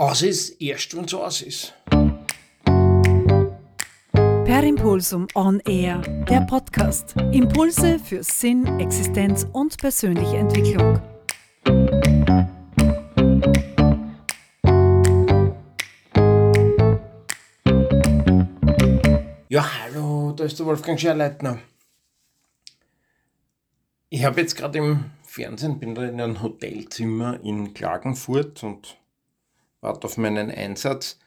Aus ist erst, wenn es aus ist. Per Impulsum On Air, der Podcast. Impulse für Sinn, Existenz und persönliche Entwicklung. Ja, hallo, da ist der Wolfgang Scherleitner. Ich habe jetzt gerade im Fernsehen, bin da in einem Hotelzimmer in Klagenfurt und warte auf meinen Einsatz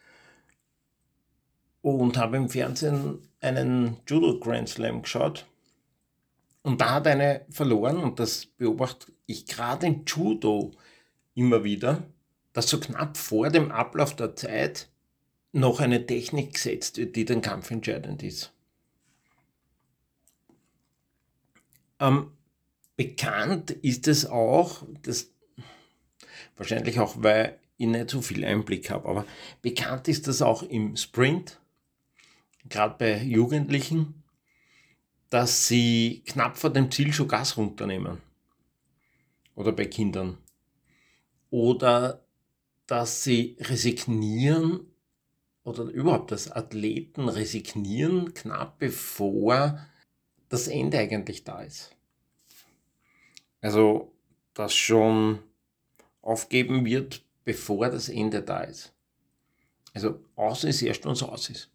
und habe im Fernsehen einen Judo Grand Slam geschaut. Und da hat eine verloren, und das beobachte ich gerade im Judo immer wieder, dass so knapp vor dem Ablauf der Zeit noch eine Technik gesetzt wird, die den Kampf entscheidend ist. Ähm, bekannt ist es auch, das, wahrscheinlich auch, weil ich nicht so viel Einblick habe, aber bekannt ist das auch im Sprint, gerade bei Jugendlichen, dass sie knapp vor dem Ziel schon Gas runternehmen. Oder bei Kindern. Oder dass sie resignieren oder überhaupt, dass Athleten resignieren knapp bevor das Ende eigentlich da ist. Also, dass schon aufgeben wird, bevor das Ende da ist. Also aus ist erst, wenn es aus ist.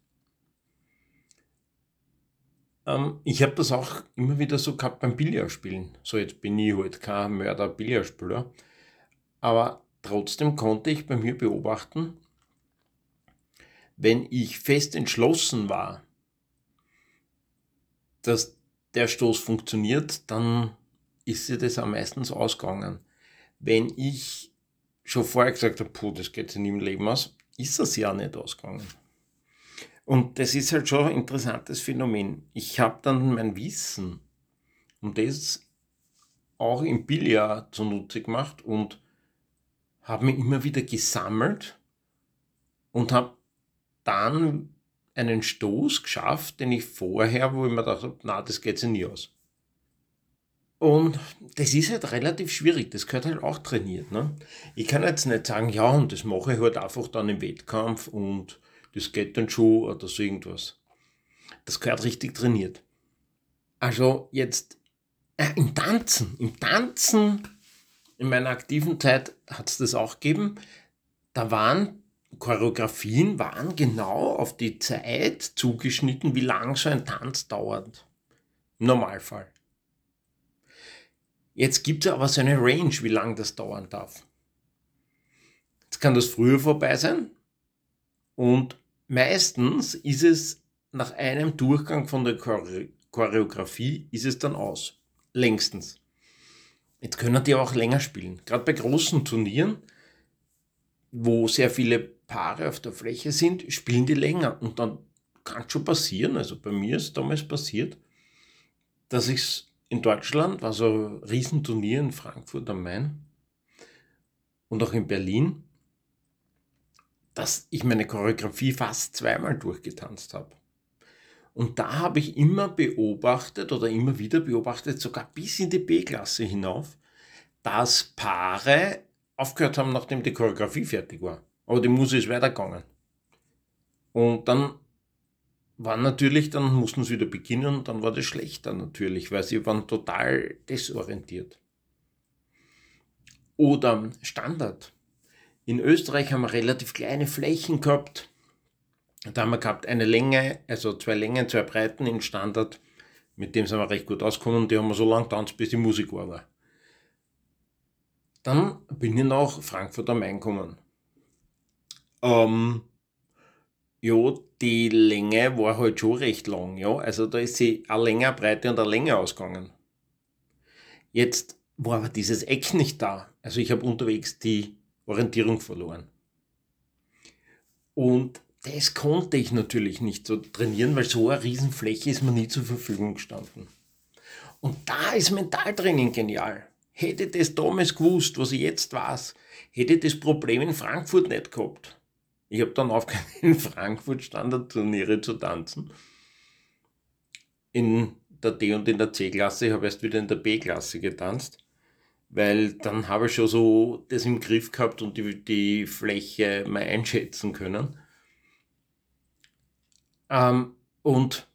Ähm, ich habe das auch immer wieder so gehabt beim Billardspielen. So, jetzt bin ich halt kein Mörder-Billardspieler. Aber trotzdem konnte ich bei mir beobachten, wenn ich fest entschlossen war, dass der Stoß funktioniert, dann ist sie das am meistens ausgegangen. Wenn ich schon vorher gesagt habe, puh, das geht sich nie im Leben aus, ist das ja nicht ausgegangen. Und das ist halt schon ein interessantes Phänomen. Ich habe dann mein Wissen um das auch im Billard zunutze gemacht und habe mich immer wieder gesammelt und habe dann einen Stoß geschafft, den ich vorher, wo ich mir dachte, na, das geht sich nie aus. Und das ist halt relativ schwierig, das gehört halt auch trainiert. Ne? Ich kann jetzt nicht sagen, ja, und das mache ich halt einfach dann im Wettkampf und das geht dann schon oder so irgendwas. Das gehört richtig trainiert. Also jetzt äh, im Tanzen, im Tanzen, in meiner aktiven Zeit hat es das auch gegeben. Da waren Choreografien waren genau auf die Zeit zugeschnitten, wie lang so ein Tanz dauert. Im Normalfall. Jetzt gibt es aber so eine Range, wie lange das dauern darf. Jetzt kann das früher vorbei sein und meistens ist es nach einem Durchgang von der Choreografie ist es dann aus. Längstens. Jetzt können die auch länger spielen. Gerade bei großen Turnieren, wo sehr viele Paare auf der Fläche sind, spielen die länger. Und dann kann es schon passieren, also bei mir ist damals passiert, dass ich es in Deutschland war so ein Riesenturnier in Frankfurt am Main und auch in Berlin, dass ich meine Choreografie fast zweimal durchgetanzt habe. Und da habe ich immer beobachtet oder immer wieder beobachtet, sogar bis in die B-Klasse hinauf, dass Paare aufgehört haben, nachdem die Choreografie fertig war. Aber die Musik ist weitergegangen. Und dann war natürlich, dann mussten sie wieder beginnen und dann war das schlechter natürlich, weil sie waren total desorientiert. Oder Standard. In Österreich haben wir relativ kleine Flächen gehabt. Da haben wir gehabt eine Länge, also zwei Längen, zwei Breiten in Standard. Mit dem sind wir recht gut ausgekommen die haben wir so lange tanzt, bis die Musik war. Dann bin ich nach Frankfurt am Main gekommen. Ähm, ja, die Länge war halt schon recht lang, ja. Also da ist sie eine länger Breite und eine Länge ausgegangen. Jetzt war aber dieses Eck nicht da. Also ich habe unterwegs die Orientierung verloren. Und das konnte ich natürlich nicht so trainieren, weil so eine Riesenfläche ist mir nie zur Verfügung gestanden. Und da ist Mentaltraining genial. Hätte das damals gewusst, was ich jetzt weiß, hätte ich das Problem in Frankfurt nicht gehabt. Ich habe dann aufgehört, in Frankfurt Standardturniere zu tanzen. In der D- und in der C-Klasse. Ich habe erst wieder in der B-Klasse getanzt. weil dann habe ich schon so das im Griff gehabt und die, die Fläche mal einschätzen können. Ähm, und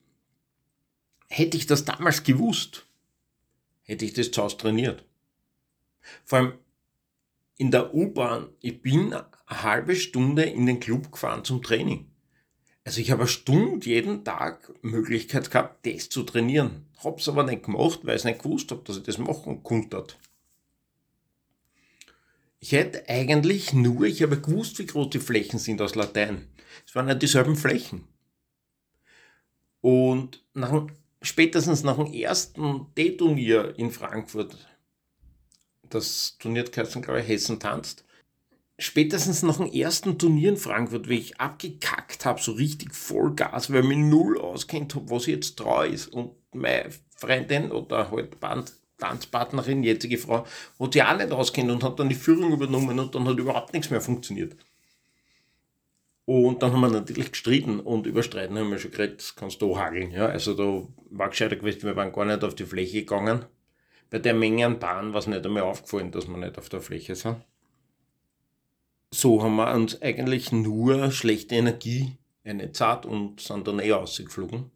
hätte ich das damals gewusst, hätte ich das zu Hause trainiert. Vor allem in der U-Bahn, ich bin halbe Stunde in den Club gefahren zum Training. Also ich habe eine Stunde jeden Tag Möglichkeit gehabt, das zu trainieren. Hab's aber nicht gemacht, weil ich nicht gewusst habe, dass ich das machen konnte. Ich hätte eigentlich nur, ich habe gewusst, wie groß die Flächen sind aus Latein. Es waren ja dieselben Flächen. Und nach, spätestens nach dem ersten D-Turnier in Frankfurt, das Turnier heißt, glaube ich, Hessen tanzt, spätestens nach dem ersten Turnier in Frankfurt, wie ich abgekackt habe, so richtig Vollgas, weil ich mich null auskennt habe, was jetzt treu ist. Und meine Freundin oder halt Band, Tanzpartnerin, jetzige Frau, hat sich auch nicht auskennt und hat dann die Führung übernommen und dann hat überhaupt nichts mehr funktioniert. Und dann haben wir natürlich gestritten und über Streiten haben wir schon geredet, das kannst du hageln. Ja? Also da war gescheiter gewesen, wir waren gar nicht auf die Fläche gegangen. Bei der Menge an Bahn war es nicht einmal aufgefallen, dass wir nicht auf der Fläche sind. So haben wir uns eigentlich nur schlechte Energie eine Zeit und sind dann eh rausgeflogen.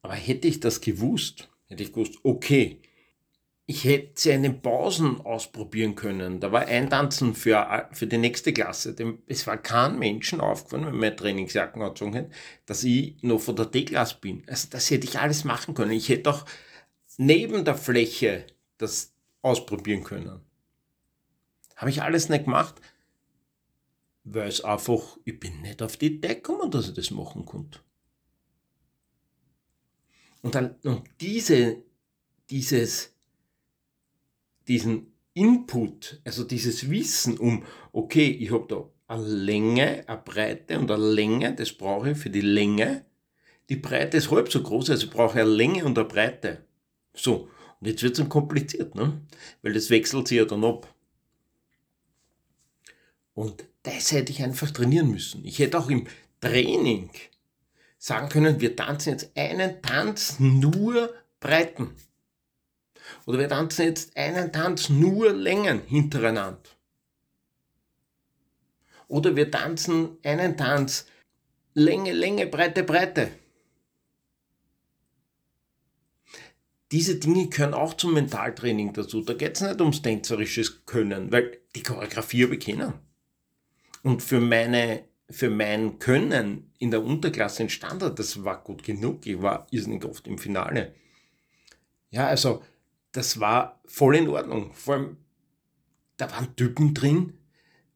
Aber hätte ich das gewusst, hätte ich gewusst, okay, ich hätte sie einen Pausen ausprobieren können. Da war Eintanzen für, für die nächste Klasse. Es war kein Menschen aufgefallen, wenn meine Trainingsjacken angezogen hätte, dass ich noch von der D-Klasse bin. Also das hätte ich alles machen können. Ich hätte auch neben der Fläche das ausprobieren können. Habe ich alles nicht gemacht, weil es einfach, ich bin nicht auf die Idee gekommen, dass ich das machen konnte. Und, dann, und diese, dieses, diesen Input, also dieses Wissen um, okay, ich habe da eine Länge, eine Breite und eine Länge, das brauche ich für die Länge. Die Breite ist halb so groß, also brauche ich eine Länge und eine Breite. So, und jetzt wird es dann kompliziert, ne? weil das wechselt sich ja dann ab. Und das hätte ich einfach trainieren müssen. Ich hätte auch im Training sagen können, wir tanzen jetzt einen Tanz nur Breiten. Oder wir tanzen jetzt einen Tanz nur Längen hintereinander. Oder wir tanzen einen Tanz Länge, Länge, Breite, Breite. Diese Dinge gehören auch zum Mentaltraining dazu. Da geht es nicht ums tänzerisches Können, weil die Choreografie habe ich kennen. Und für, meine, für mein Können in der Unterklasse in Standard, das war gut genug. Ich war irrsinnig oft im Finale. Ja, also das war voll in Ordnung. Vor allem, da waren Typen drin,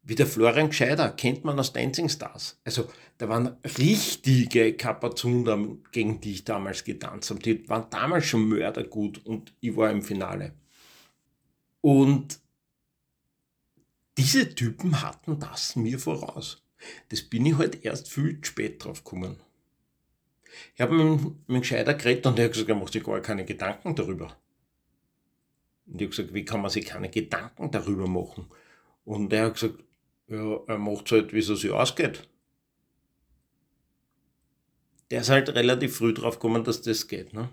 wie der Florian Gscheider, kennt man aus Dancing Stars. Also da waren richtige Kapazunder, gegen die ich damals getanzt habe. Die waren damals schon mördergut und ich war im Finale. Und diese Typen hatten das mir voraus. Das bin ich halt erst viel spät drauf gekommen. Ich habe mit, mit Gescheiter geredet und er hat gesagt, er macht sich gar keine Gedanken darüber. Und ich habe gesagt, wie kann man sich keine Gedanken darüber machen? Und er hat gesagt, ja, er macht es halt, wie es sich ausgeht. Der ist halt relativ früh drauf gekommen, dass das geht. Ne?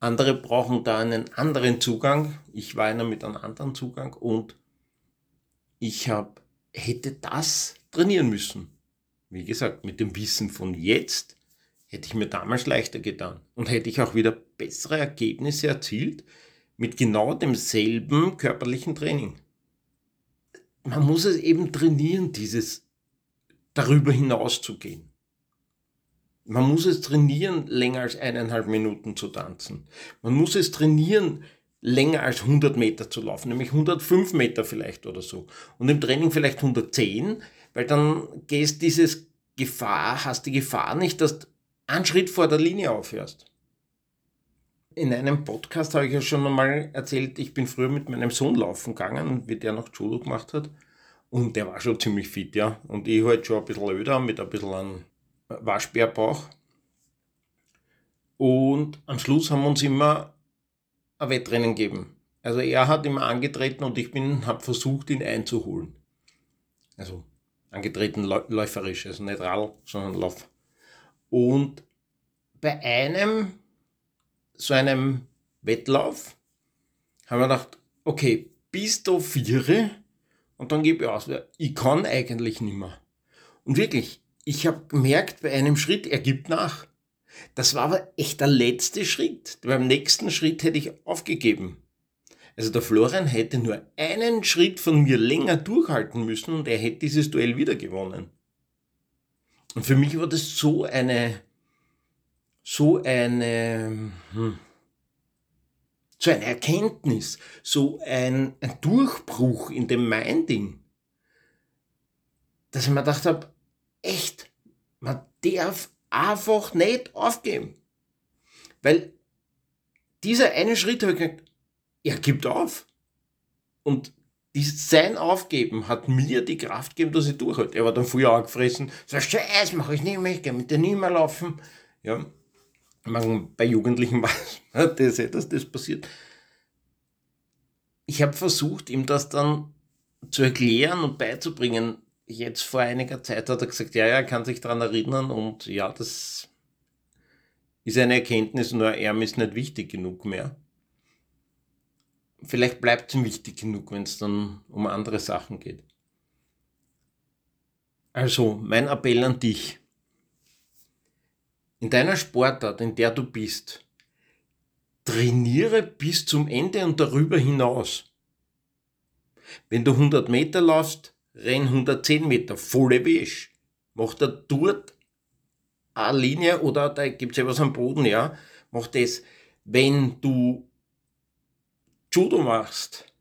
Andere brauchen da einen anderen Zugang. Ich war einer mit einem anderen Zugang und ich hab, hätte das trainieren müssen. Wie gesagt, mit dem Wissen von jetzt hätte ich mir damals leichter getan und hätte ich auch wieder bessere Ergebnisse erzielt, mit genau demselben körperlichen Training. Man muss es eben trainieren, dieses darüber hinaus zu gehen. Man muss es trainieren, länger als eineinhalb Minuten zu tanzen. Man muss es trainieren, länger als 100 Meter zu laufen, nämlich 105 Meter vielleicht oder so. Und im Training vielleicht 110, weil dann gehst dieses Gefahr, hast die Gefahr nicht, dass du einen Schritt vor der Linie aufhörst in einem Podcast habe ich ja schon einmal erzählt, ich bin früher mit meinem Sohn laufen gegangen, wie der noch Judo gemacht hat. Und der war schon ziemlich fit, ja. Und ich halt schon ein bisschen öder mit ein bisschen einem Waschbärbauch. Und am Schluss haben wir uns immer ein Wettrennen gegeben. Also er hat immer angetreten und ich bin, habe versucht, ihn einzuholen. Also angetreten läuferisch, also nicht Radl, sondern Lauf. Und bei einem so einem Wettlauf haben wir gedacht, okay, bis da vier und dann gebe ich aus, ich kann eigentlich nicht mehr. Und wirklich, ich habe gemerkt, bei einem Schritt, er gibt nach. Das war aber echt der letzte Schritt. Beim nächsten Schritt hätte ich aufgegeben. Also der Florian hätte nur einen Schritt von mir länger durchhalten müssen und er hätte dieses Duell wieder gewonnen. Und für mich war das so eine, so eine, hm, so eine Erkenntnis, so ein, ein Durchbruch in dem Minding, dass ich mir gedacht habe, echt, man darf einfach nicht aufgeben. Weil dieser eine Schritt habe ich gesagt, er gibt auf. Und dieses sein Aufgeben hat mir die Kraft gegeben, dass ich durchhalte. Er war dann früher angefressen, so Scheiß, mach ich nicht mehr, ich kann mit dir nicht mehr laufen. Ja, man, bei Jugendlichen weiß das, dass das passiert. Ich habe versucht, ihm das dann zu erklären und beizubringen. Jetzt vor einiger Zeit hat er gesagt, ja, ja, er kann sich daran erinnern und ja, das ist eine Erkenntnis, nur er ist nicht wichtig genug mehr vielleicht bleibt es ihm wichtig genug, wenn es dann um andere Sachen geht. Also, mein Appell an dich. In deiner Sportart, in der du bist, trainiere bis zum Ende und darüber hinaus. Wenn du 100 Meter laufst, renn 110 Meter, volle Wäsche. Mach da dort eine Linie oder da gibt es ja was am Boden, ja. Mach das. Wenn du Judo machst,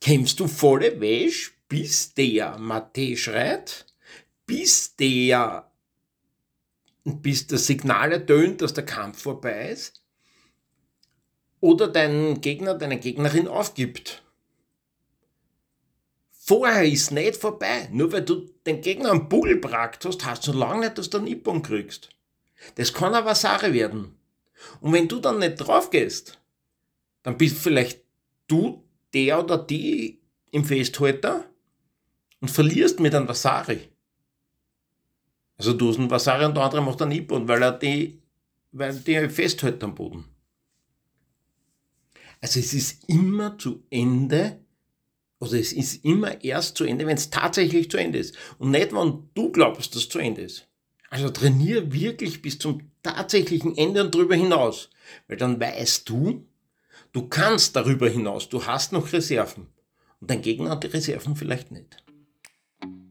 kämpfst du volle Wäsche, bis der Mate schreit, bis der, bis das Signal ertönt, dass der Kampf vorbei ist, oder dein Gegner, deine Gegnerin aufgibt. Vorher ist nicht vorbei. Nur weil du den Gegner am Bull bragt hast, hast du lange nicht, dass du einen Nippon kriegst. Das kann eine Vasare werden. Und wenn du dann nicht drauf gehst, dann bist vielleicht du der oder die im Festhalter und verlierst mit einem Vasari. Also du hast einen Vasari und der andere macht einen Nippon, weil er die, weil die festhält am Boden. Also es ist immer zu Ende, also es ist immer erst zu Ende, wenn es tatsächlich zu Ende ist. Und nicht, wenn du glaubst, dass es zu Ende ist. Also trainier wirklich bis zum tatsächlichen Ende und darüber hinaus. Weil dann weißt du, Du kannst darüber hinaus, du hast noch Reserven. Und dein Gegner hat die Reserven vielleicht nicht.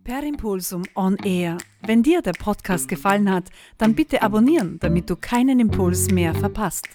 Per Impulsum on Air. Wenn dir der Podcast gefallen hat, dann bitte abonnieren, damit du keinen Impuls mehr verpasst.